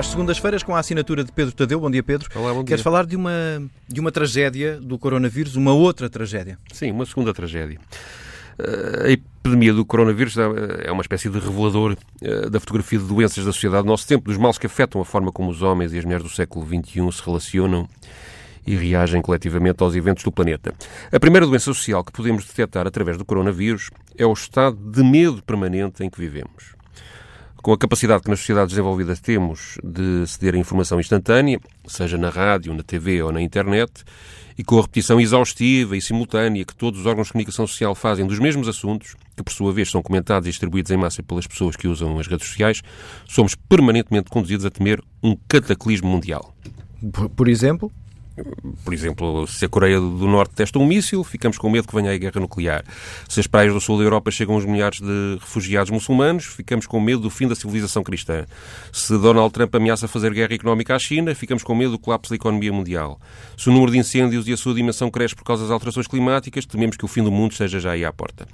às segundas-feiras com a assinatura de Pedro Tadeu. Bom dia, Pedro. Olá, bom dia. Queres falar de uma, de uma tragédia do coronavírus, uma outra tragédia? Sim, uma segunda tragédia. Eh, a epidemia do coronavírus é uma espécie de revelador eh, da fotografia de doenças da sociedade do nosso tempo, dos males que afetam a forma como os homens e as mulheres do século XXI se relacionam e reagem coletivamente aos eventos do planeta. A primeira doença social que podemos detectar através do coronavírus é o estado de medo permanente em que vivemos com a capacidade que nas sociedades desenvolvidas temos de ceder a informação instantânea, seja na rádio, na TV ou na internet, e com a repetição exaustiva e simultânea que todos os órgãos de comunicação social fazem dos mesmos assuntos, que por sua vez são comentados e distribuídos em massa pelas pessoas que usam as redes sociais, somos permanentemente conduzidos a temer um cataclismo mundial. Por, exemplo? Por exemplo, se a Coreia do Norte testa um míssil, ficamos com medo que venha a guerra nuclear. Se as praias do sul da Europa chegam aos milhares de refugiados muçulmanos, ficamos com medo do fim da civilização cristã. Se Donald Trump ameaça fazer guerra económica à China, ficamos com medo do colapso da economia mundial. Se o número de incêndios e a sua dimensão cresce por causa das alterações climáticas, tememos que o fim do mundo esteja já aí à porta.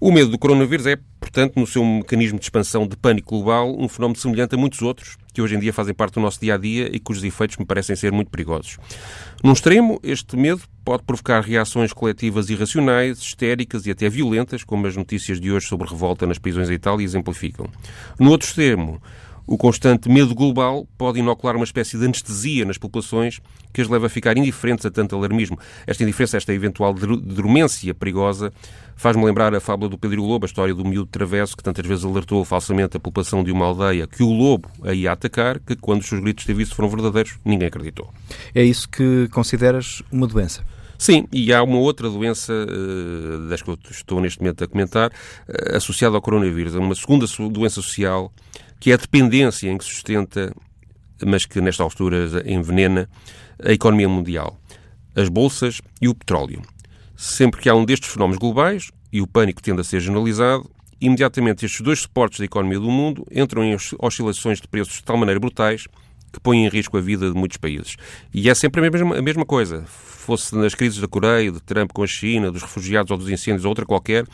O medo do coronavírus é, portanto, no seu mecanismo de expansão de pânico global, um fenómeno semelhante a muitos outros que hoje em dia fazem parte do nosso dia a dia e cujos efeitos me parecem ser muito perigosos. Num extremo, este medo pode provocar reações coletivas irracionais, histéricas e até violentas, como as notícias de hoje sobre revolta nas prisões da Itália exemplificam. No outro extremo, o constante medo global pode inocular uma espécie de anestesia nas populações que as leva a ficar indiferentes a tanto alarmismo. Esta indiferença, esta eventual dormência perigosa, faz-me lembrar a fábula do Pedro Lobo, a história do miúdo travesso que tantas vezes alertou falsamente a população de uma aldeia que o lobo a ia atacar, que quando os seus gritos de aviso foram verdadeiros, ninguém acreditou. É isso que consideras uma doença? Sim, e há uma outra doença, uh, das que eu estou neste momento a comentar, uh, associada ao coronavírus, uma segunda doença social que é a dependência em que sustenta, mas que nesta altura envenena, a economia mundial, as bolsas e o petróleo. Sempre que há um destes fenómenos globais, e o pânico tende a ser generalizado, imediatamente estes dois suportes da economia do mundo entram em oscilações de preços de tal maneira brutais que põem em risco a vida de muitos países. E é sempre a mesma, a mesma coisa fosse nas crises da Coreia, de Trump com a China, dos refugiados ou dos incêndios ou outra qualquer,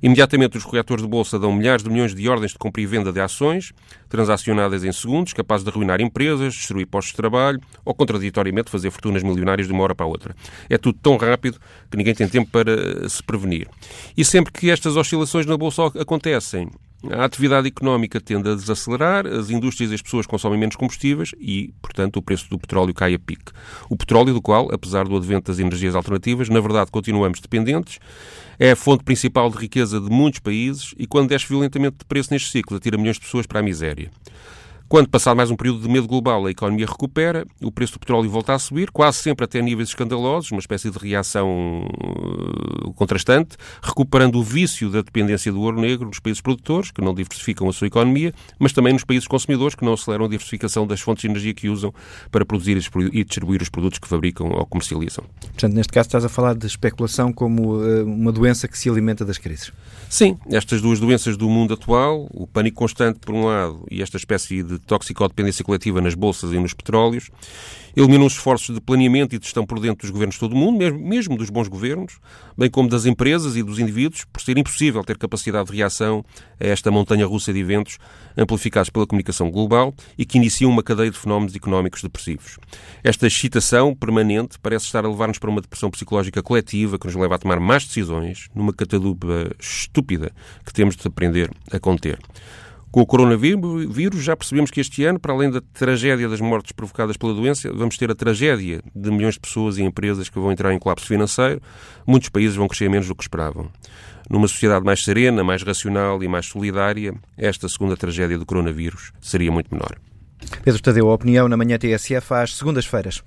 imediatamente os corretores de bolsa dão milhares de milhões de ordens de compra e venda de ações, transacionadas em segundos, capazes de arruinar empresas, destruir postos de trabalho ou, contraditoriamente, fazer fortunas milionárias de uma hora para a outra. É tudo tão rápido que ninguém tem tempo para se prevenir. E sempre que estas oscilações na bolsa acontecem, a atividade económica tende a desacelerar, as indústrias e as pessoas consomem menos combustíveis e, portanto, o preço do petróleo cai a pique. O petróleo, do qual, apesar do advento das energias alternativas, na verdade continuamos dependentes, é a fonte principal de riqueza de muitos países e, quando desce violentamente de preço neste ciclo, atira milhões de pessoas para a miséria. Quando, passado mais um período de medo global, a economia recupera, o preço do petróleo volta a subir, quase sempre até níveis escandalosos, uma espécie de reação uh, contrastante, recuperando o vício da dependência do ouro negro nos países produtores, que não diversificam a sua economia, mas também nos países consumidores, que não aceleram a diversificação das fontes de energia que usam para produzir e distribuir os produtos que fabricam ou comercializam. Portanto, neste caso estás a falar de especulação como uh, uma doença que se alimenta das crises. Sim, estas duas doenças do mundo atual, o pânico constante por um lado e esta espécie de toxicodependência coletiva nas bolsas e nos petróleos, eliminam os esforços de planeamento e de gestão por dentro dos governos de todo o mundo, mesmo dos bons governos, bem como das empresas e dos indivíduos, por ser impossível ter capacidade de reação a esta montanha russa de eventos amplificados pela comunicação global e que iniciam uma cadeia de fenómenos económicos depressivos. Esta excitação permanente parece estar a levar-nos para uma depressão psicológica coletiva que nos leva a tomar más decisões numa catadupa estúpida que temos de aprender a conter. Com o coronavírus, já percebemos que este ano, para além da tragédia das mortes provocadas pela doença, vamos ter a tragédia de milhões de pessoas e empresas que vão entrar em colapso financeiro. Muitos países vão crescer menos do que esperavam. Numa sociedade mais serena, mais racional e mais solidária, esta segunda tragédia do coronavírus seria muito menor. Pedro Tadeu, a opinião na manhã TSF às segundas-feiras.